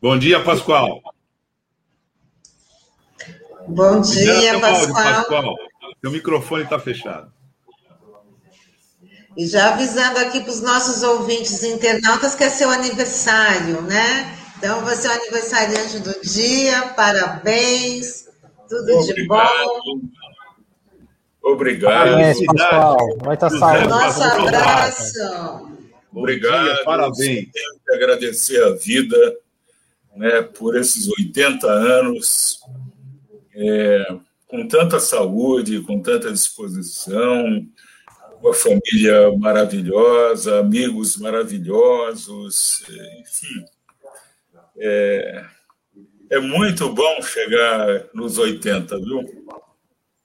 Bom dia, Pascoal. Bom dia, Pascoal. Pascoal. Seu microfone está fechado. E já avisando aqui para os nossos ouvintes internautas que é seu aniversário, né? Então, você é o aniversariante do dia, parabéns, tudo Obrigado. de bom. Obrigado. Parabéns, Pascoal. Muita saúde. Nosso abraço. Obrigado. Dia, parabéns. Tenho que agradecer a vida né, por esses 80 anos, é, com tanta saúde, com tanta disposição, uma família maravilhosa, amigos maravilhosos, enfim. É, é muito bom chegar nos 80, viu?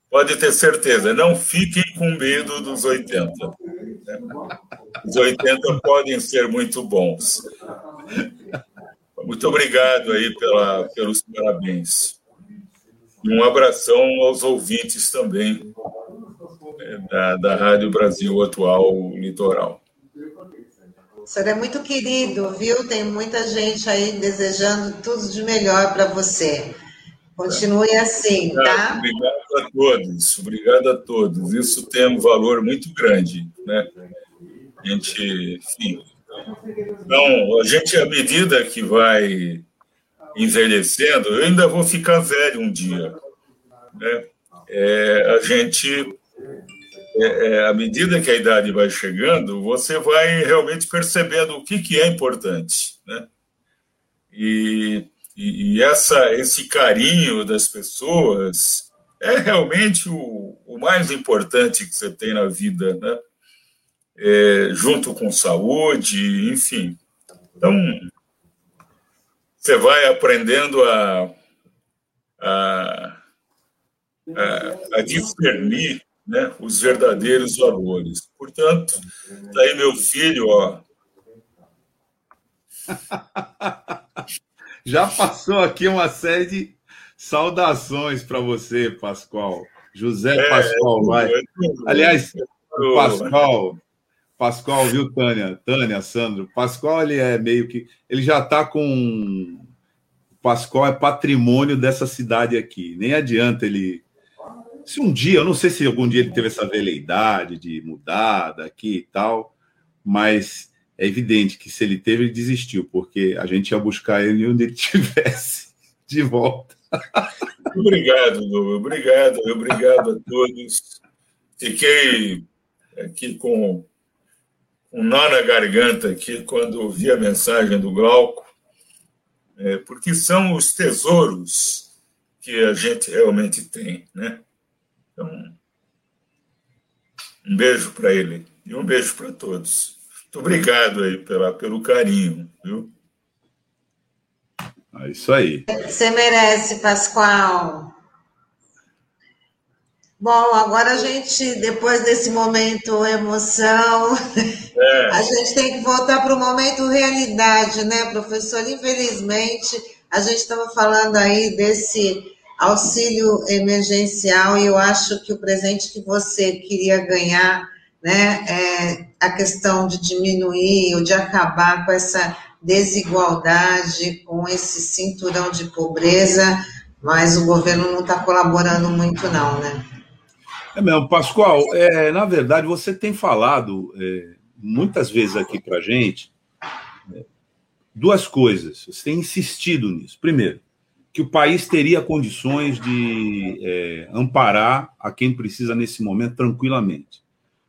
Pode ter certeza, não fiquem com medo dos 80. Os 80 podem ser muito bons. Muito obrigado aí pela, pelos parabéns. Um abração aos ouvintes também é, da, da Rádio Brasil Atual Litoral. O senhor é muito querido, viu? Tem muita gente aí desejando tudo de melhor para você. Continue assim, tá? Obrigado a todos, obrigado a todos. Isso tem um valor muito grande, né? A gente, enfim, então, a gente, à medida que vai envelhecendo, eu ainda vou ficar velho um dia. Né? É, a gente, é, é, à medida que a idade vai chegando, você vai realmente percebendo o que, que é importante. Né? E, e, e essa, esse carinho das pessoas é realmente o, o mais importante que você tem na vida. Né? é, junto com saúde, enfim. Então, você vai aprendendo a, a, a, a discernir né, os verdadeiros valores. Portanto, tá aí meu filho, ó. Já passou aqui uma série de saudações para você, Pascoal. José é, Pascoal, vai. É Aliás, Pascoal, Pascoal, viu, Tânia? Tânia, Sandro. Pascoal, ele é meio que. Ele já está com. Pascoal é patrimônio dessa cidade aqui. Nem adianta ele. Se um dia, eu não sei se algum dia ele teve essa veleidade de mudar daqui e tal, mas é evidente que se ele teve, ele desistiu, porque a gente ia buscar ele onde ele estivesse de volta. Obrigado, Lu. Obrigado, obrigado a todos. Fiquei aqui com um nó na garganta aqui quando ouvi a mensagem do Glauco, é, porque são os tesouros que a gente realmente tem, né? Então, um beijo para ele e um beijo para todos. Muito obrigado aí pela, pelo carinho, viu? É isso aí. Você merece, Pascoal. Bom, agora a gente, depois desse momento emoção, é. a gente tem que voltar para o momento realidade, né, professor? Infelizmente, a gente estava falando aí desse auxílio emergencial e eu acho que o presente que você queria ganhar, né, é a questão de diminuir ou de acabar com essa desigualdade, com esse cinturão de pobreza, mas o governo não está colaborando muito, não, né? É mesmo, Pascoal, é, na verdade, você tem falado é, muitas vezes aqui para a gente é, duas coisas. Você tem insistido nisso. Primeiro, que o país teria condições de é, amparar a quem precisa nesse momento tranquilamente.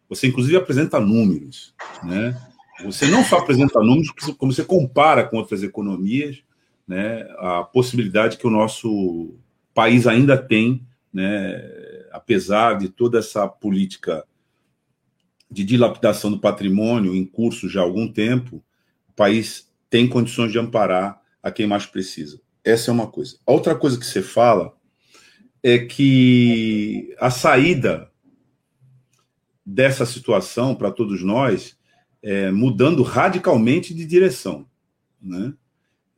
Você, inclusive, apresenta números. Né? Você não só apresenta números, como você compara com outras economias né, a possibilidade que o nosso país ainda tem né, apesar de toda essa política de dilapidação do patrimônio em curso já há algum tempo, o país tem condições de amparar a quem mais precisa. Essa é uma coisa. A outra coisa que você fala é que a saída dessa situação para todos nós é mudando radicalmente de direção, né?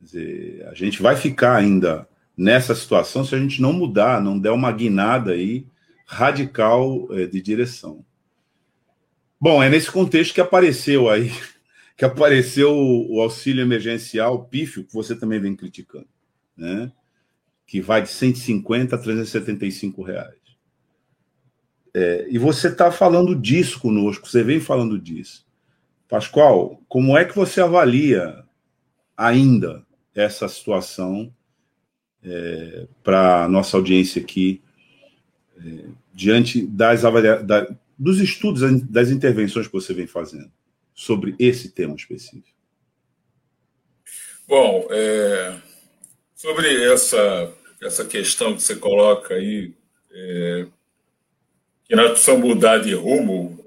Dizer, a gente vai ficar ainda nessa situação se a gente não mudar, não der uma guinada aí radical é, de direção. Bom, é nesse contexto que apareceu aí, que apareceu o auxílio emergencial pífio, que você também vem criticando, né? que vai de 150 a 375 reais. É, e você está falando disso conosco, você vem falando disso. Pascoal, como é que você avalia ainda essa situação é, para a nossa audiência aqui, é, diante das avalia da, dos estudos, das intervenções que você vem fazendo sobre esse tema específico? Bom, é, sobre essa, essa questão que você coloca aí, é, que nós precisamos mudar de rumo.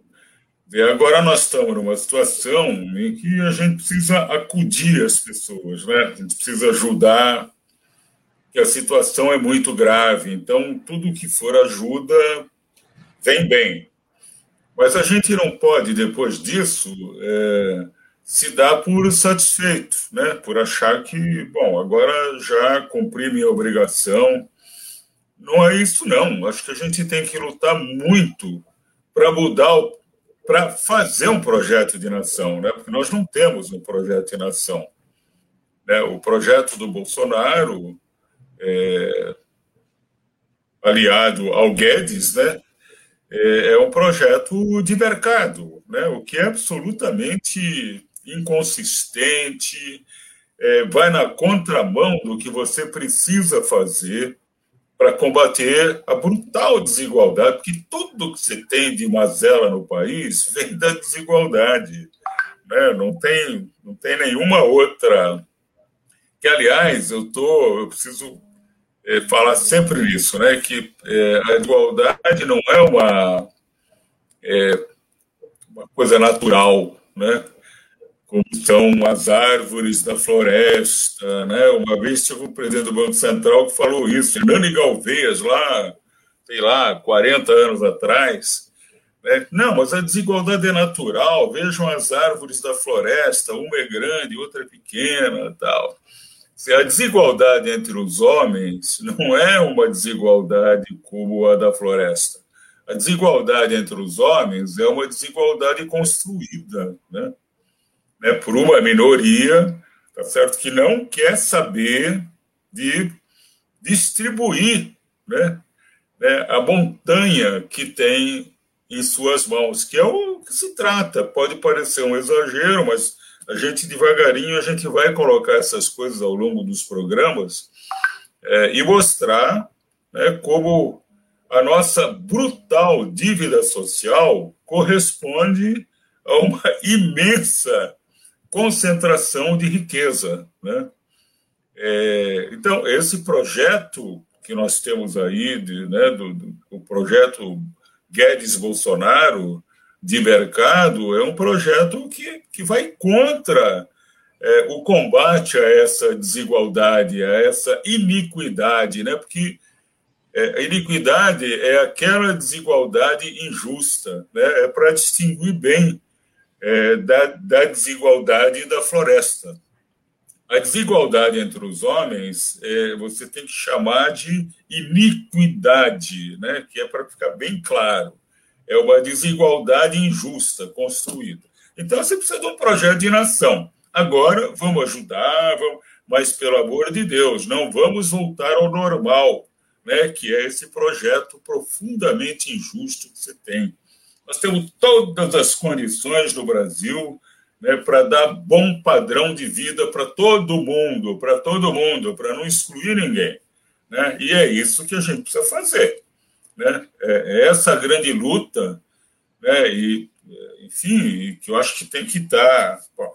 E agora nós estamos numa situação em que a gente precisa acudir as pessoas, né? A gente precisa ajudar, que a situação é muito grave. Então, tudo que for ajuda vem bem. Mas a gente não pode, depois disso, é, se dar por satisfeito, né? por achar que, bom, agora já cumpri minha obrigação, não é isso, não. Acho que a gente tem que lutar muito para mudar, para fazer um projeto de nação, né? porque nós não temos um projeto de nação. Né? O projeto do Bolsonaro, é, aliado ao Guedes, né? é, é um projeto de mercado, né? o que é absolutamente inconsistente, é, vai na contramão do que você precisa fazer para combater a brutal desigualdade, porque tudo que você tem de mazela no país vem da desigualdade. Né? Não, tem, não tem nenhuma outra. Que, aliás, eu, tô, eu preciso é, falar sempre isso, né? que é, a igualdade não é uma, é, uma coisa natural. Né? Como são as árvores da floresta. Né? Uma vez tive um presidente do Banco Central que falou isso, Nani Galveias, lá, sei lá, 40 anos atrás. Né? Não, mas a desigualdade é natural. Vejam as árvores da floresta, uma é grande, outra é pequena, tal. A desigualdade entre os homens não é uma desigualdade como a da floresta. A desigualdade entre os homens é uma desigualdade construída, né? Né, por uma minoria, tá certo, que não quer saber de distribuir, né, né, a montanha que tem em suas mãos, que é o que se trata. Pode parecer um exagero, mas a gente devagarinho a gente vai colocar essas coisas ao longo dos programas é, e mostrar né, como a nossa brutal dívida social corresponde a uma imensa concentração de riqueza. Né? É, então, esse projeto que nós temos aí, de, né, do, do, o projeto Guedes-Bolsonaro de mercado, é um projeto que, que vai contra é, o combate a essa desigualdade, a essa iniquidade, né? porque é, a iniquidade é aquela desigualdade injusta, né? é para distinguir bem é, da, da desigualdade da floresta. A desigualdade entre os homens é, você tem que chamar de iniquidade, né? que é para ficar bem claro. É uma desigualdade injusta construída. Então você precisa de um projeto de nação. Agora vamos ajudar, vamos, mas pelo amor de Deus, não vamos voltar ao normal, né? que é esse projeto profundamente injusto que você tem. Nós temos todas as condições no Brasil né, para dar bom padrão de vida para todo mundo, para todo mundo, para não excluir ninguém. Né? E é isso que a gente precisa fazer. Né? É, é essa grande luta, né? e, enfim, que eu acho que tem que estar. Bom,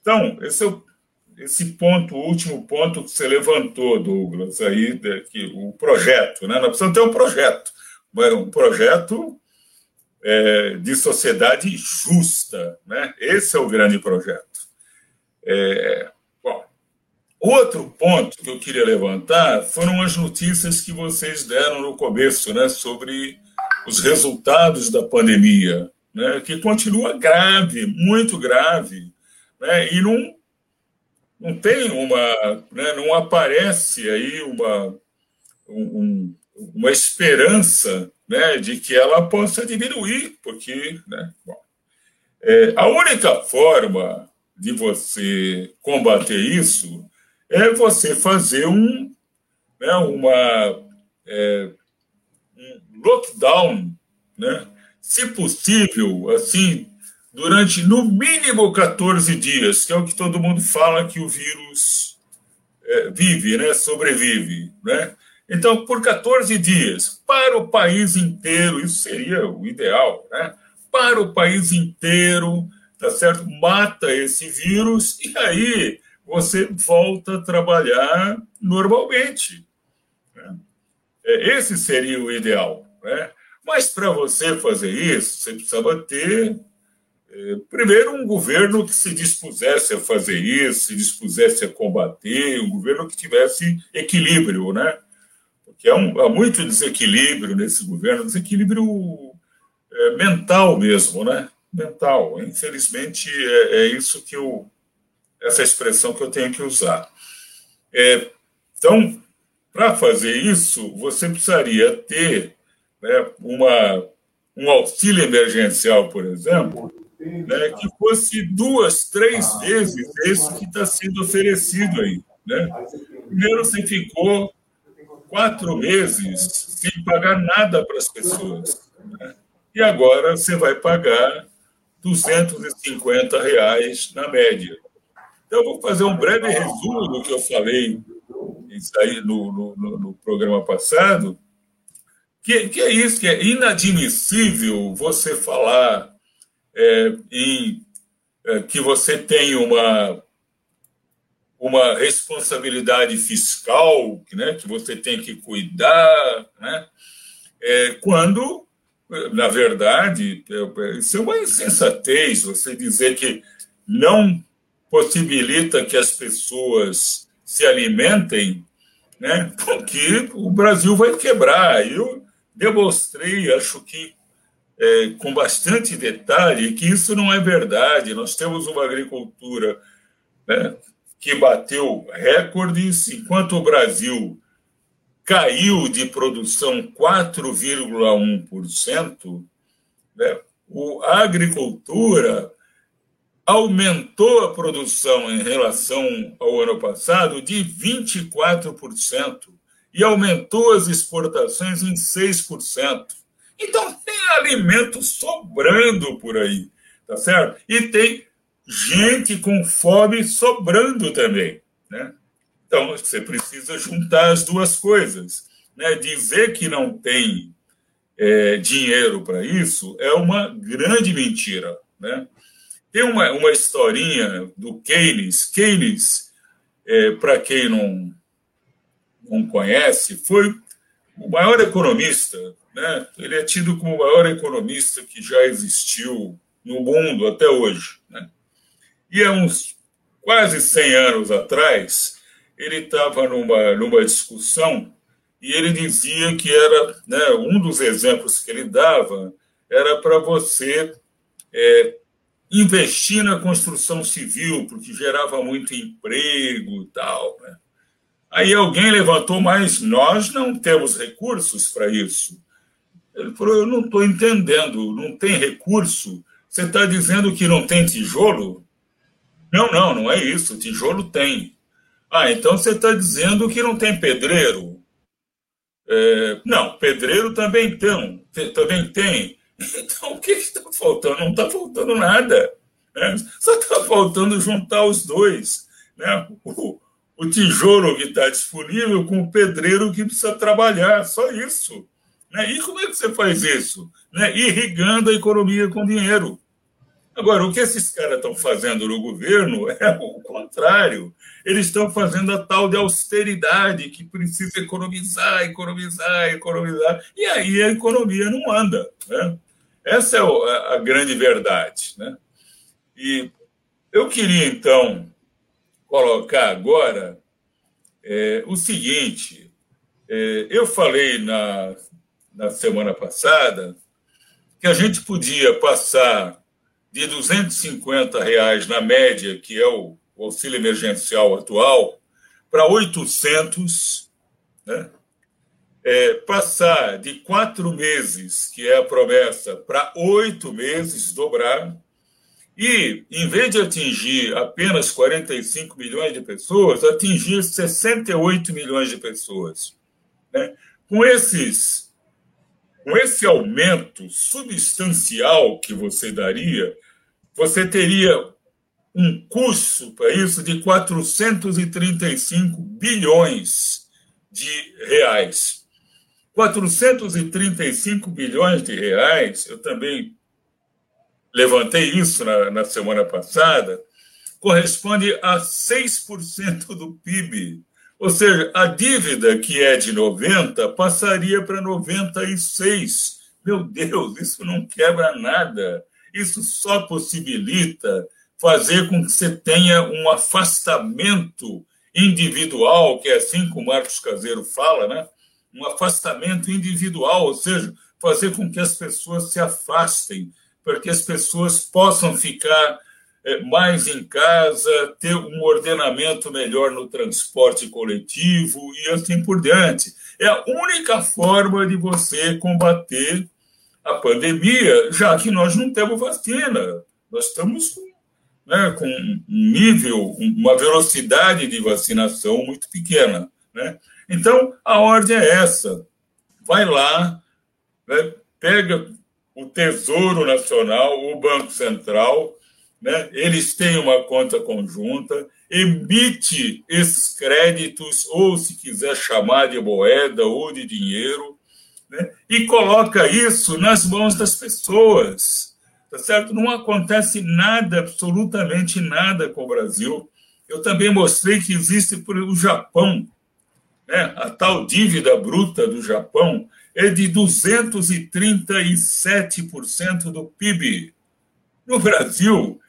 então, esse é o, esse ponto, o último ponto que você levantou, Douglas, aí, que, o projeto. Né? Nós precisamos ter um projeto, um projeto é, de sociedade justa. Né? Esse é o grande projeto. É, bom, outro ponto que eu queria levantar foram as notícias que vocês deram no começo né, sobre os resultados da pandemia, né, que continua grave, muito grave, né, e não não tem uma, né, não aparece aí uma, um, uma esperança né, de que ela possa diminuir, porque né, bom, é, a única forma de você combater isso é você fazer um, né, uma, é, um lockdown, né, se possível, assim, durante no mínimo 14 dias, que é o que todo mundo fala que o vírus é, vive, né, sobrevive, né? Então, por 14 dias, para o país inteiro, isso seria o ideal, né? Para o país inteiro, tá certo? Mata esse vírus e aí você volta a trabalhar normalmente. Né? É, esse seria o ideal, né? Mas para você fazer isso, você precisava ter é, primeiro, um governo que se dispusesse a fazer isso, se dispusesse a combater, um governo que tivesse equilíbrio, né? Porque há, um, há muito desequilíbrio nesse governo, desequilíbrio é, mental mesmo, né? Mental. Infelizmente, é, é, isso que eu. essa expressão que eu tenho que usar. É, então, para fazer isso, você precisaria ter né, uma, um auxílio emergencial, por exemplo, né, que fosse duas, três vezes esse que está sendo oferecido aí. Né? Primeiro, você ficou quatro meses sem pagar nada para as pessoas. Né? E agora você vai pagar 250 reais na média. Então, eu vou fazer um breve resumo do que eu falei aí no, no, no programa passado, que, que é isso, que é inadmissível você falar é, em é, que você tem uma, uma responsabilidade fiscal, né, que você tem que cuidar, né, é, quando, na verdade, isso é uma insensatez você dizer que não possibilita que as pessoas se alimentem, né, porque o Brasil vai quebrar. Eu demonstrei, acho que é, com bastante detalhe que isso não é verdade. Nós temos uma agricultura né, que bateu recordes, enquanto o Brasil caiu de produção 4,1%, né, a agricultura aumentou a produção em relação ao ano passado de 24% e aumentou as exportações em 6%. Então tem alimento sobrando por aí, tá certo? E tem gente com fome sobrando também, né? Então você precisa juntar as duas coisas, né? Dizer que não tem é, dinheiro para isso é uma grande mentira, né? Tem uma, uma historinha do Keynes. Keynes, é, para quem não, não conhece, foi o maior economista né? Ele é tido como o maior economista que já existiu no mundo até hoje. Né? E há uns quase 100 anos atrás, ele estava numa, numa discussão e ele dizia que era né, um dos exemplos que ele dava era para você é, investir na construção civil, porque gerava muito emprego e tal. Né? Aí alguém levantou, mas nós não temos recursos para isso. Ele falou: Eu não estou entendendo, não tem recurso. Você está dizendo que não tem tijolo? Não, não, não é isso. Tijolo tem. Ah, então você está dizendo que não tem pedreiro? É, não, pedreiro também tem, também tem. Então o que está faltando? Não está faltando nada. Né? Só está faltando juntar os dois. Né? O, o tijolo que está disponível com o pedreiro que precisa trabalhar. Só isso. Né? E como é que você faz isso? Né? Irrigando a economia com dinheiro. Agora, o que esses caras estão fazendo no governo é o contrário. Eles estão fazendo a tal de austeridade, que precisa economizar, economizar, economizar. E aí a economia não anda. Né? Essa é a grande verdade. Né? E eu queria, então, colocar agora é, o seguinte: é, eu falei na na semana passada, que a gente podia passar de 250 reais na média, que é o, auxílio emergencial atual, para 800, né? É, passar de quatro meses, que é a promessa, para oito meses, dobrar, e, em vez de atingir apenas 45 milhões de pessoas, atingir 68 milhões de pessoas. Né? Com, esses, com esse aumento substancial que você daria, você teria um custo para isso de 435 bilhões de reais. 435 bilhões de reais, eu também levantei isso na, na semana passada, corresponde a 6% do PIB. Ou seja, a dívida que é de 90 passaria para 96. Meu Deus, isso não quebra nada. Isso só possibilita fazer com que você tenha um afastamento individual, que é assim que o Marcos Caseiro fala, né? Um afastamento individual, ou seja, fazer com que as pessoas se afastem, para que as pessoas possam ficar mais em casa, ter um ordenamento melhor no transporte coletivo e assim por diante. É a única forma de você combater a pandemia, já que nós não temos vacina. Nós estamos com, né, com um nível, uma velocidade de vacinação muito pequena. Né? Então, a ordem é essa. Vai lá, né, pega o Tesouro Nacional, o Banco Central, né? eles têm uma conta conjunta, emite esses créditos, ou se quiser chamar de moeda ou de dinheiro, né? e coloca isso nas mãos das pessoas. Tá certo? Não acontece nada, absolutamente nada com o Brasil. Eu também mostrei que existe por o Japão, né? a tal dívida bruta do Japão, é de 237% do PIB. No Brasil,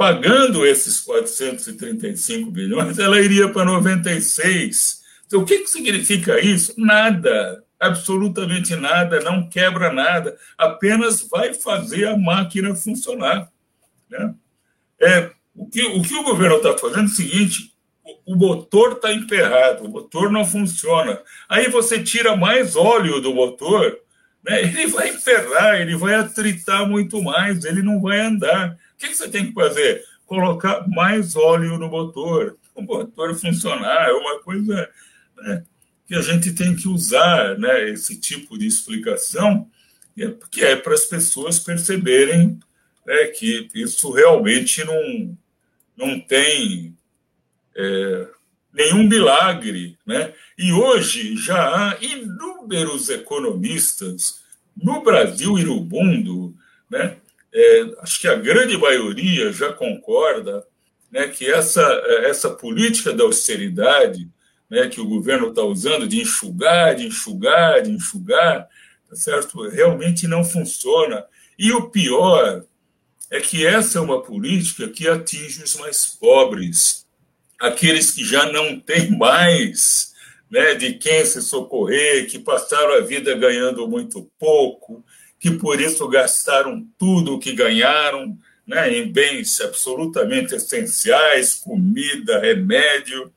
pagando esses 435 bilhões, ela iria para 96. Então, o que, que significa isso? Nada, absolutamente nada, não quebra nada, apenas vai fazer a máquina funcionar. Né? É, o, que, o que o governo está fazendo é o seguinte: o motor está emperrado, o motor não funciona. Aí você tira mais óleo do motor, né? ele vai emperrar, ele vai atritar muito mais, ele não vai andar. Que, que você tem que fazer? Colocar mais óleo no motor, o motor funcionar, é uma coisa né, que a gente tem que usar né, esse tipo de explicação, que é, é para as pessoas perceberem né, que isso realmente não, não tem é, nenhum milagre. Né? E hoje já há inúmeros economistas no Brasil e no mundo, né? É, acho que a grande maioria já concorda né, que essa, essa política da austeridade né, que o governo está usando de enxugar, de enxugar, de enxugar, tá certo? realmente não funciona. E o pior é que essa é uma política que atinge os mais pobres, aqueles que já não têm mais né, de quem se socorrer, que passaram a vida ganhando muito pouco, que por isso gastaram tudo o que ganharam né, em bens absolutamente essenciais, comida, remédio,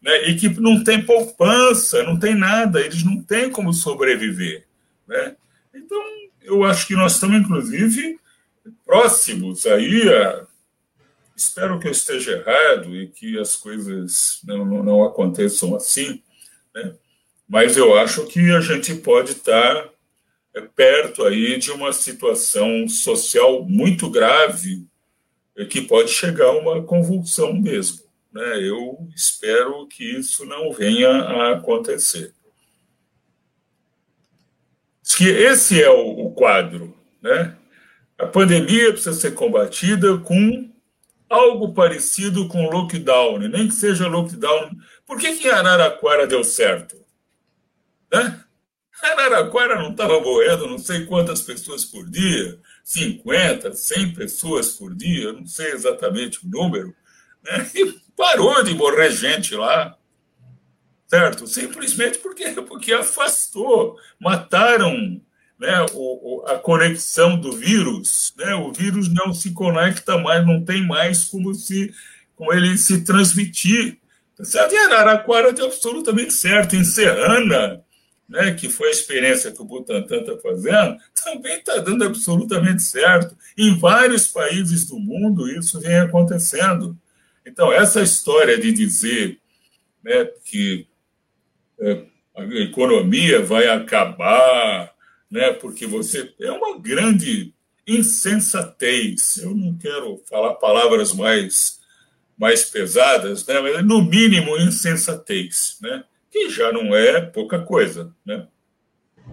né, e que não tem poupança, não tem nada, eles não têm como sobreviver. Né? Então, eu acho que nós estamos, inclusive, próximos aí a Espero que eu esteja errado e que as coisas não, não, não aconteçam assim, né? mas eu acho que a gente pode estar perto aí de uma situação social muito grave que pode chegar a uma convulsão mesmo. Né? Eu espero que isso não venha a acontecer. Que esse é o quadro, né? A pandemia precisa ser combatida com algo parecido com lockdown, nem que seja lockdown. Por que, que Araraquara deu certo? Né? Araraquara não estava morrendo não sei quantas pessoas por dia, 50, 100 pessoas por dia, não sei exatamente o número, né? e parou de morrer gente lá, certo? Simplesmente porque, porque afastou, mataram né, o, a conexão do vírus, né, o vírus não se conecta mais, não tem mais como se com ele se transmitir. Tá certo? Em Araraquara deu absolutamente certo. Em Serrana, né, que foi a experiência que o Butantan está fazendo, também está dando absolutamente certo. Em vários países do mundo isso vem acontecendo. Então, essa história de dizer né, que é, a economia vai acabar, né, porque você. É uma grande insensatez. Eu não quero falar palavras mais, mais pesadas, né, mas no mínimo insensatez, né, que já não é pouca coisa. Né?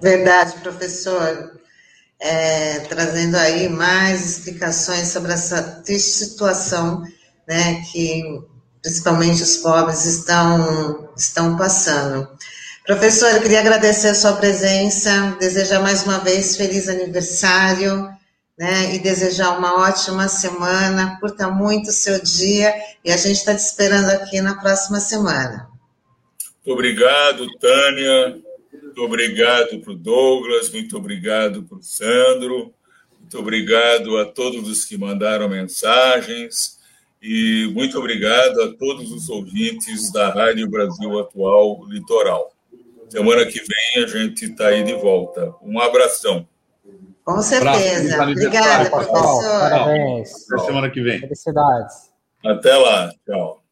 Verdade, professor. É, trazendo aí mais explicações sobre essa triste situação né, que principalmente os pobres estão, estão passando. Professor, eu queria agradecer a sua presença, desejar mais uma vez feliz aniversário, né, e desejar uma ótima semana, curta muito o seu dia, e a gente está te esperando aqui na próxima semana. Muito obrigado, Tânia, muito obrigado para o Douglas, muito obrigado para o Sandro, muito obrigado a todos os que mandaram mensagens, e muito obrigado a todos os ouvintes da Rádio Brasil Atual Litoral. Semana que vem a gente está aí de volta. Um abração. Com certeza. Obrigada, professor. Parabéns. Até semana que vem. Felicidades. Até lá. Tchau.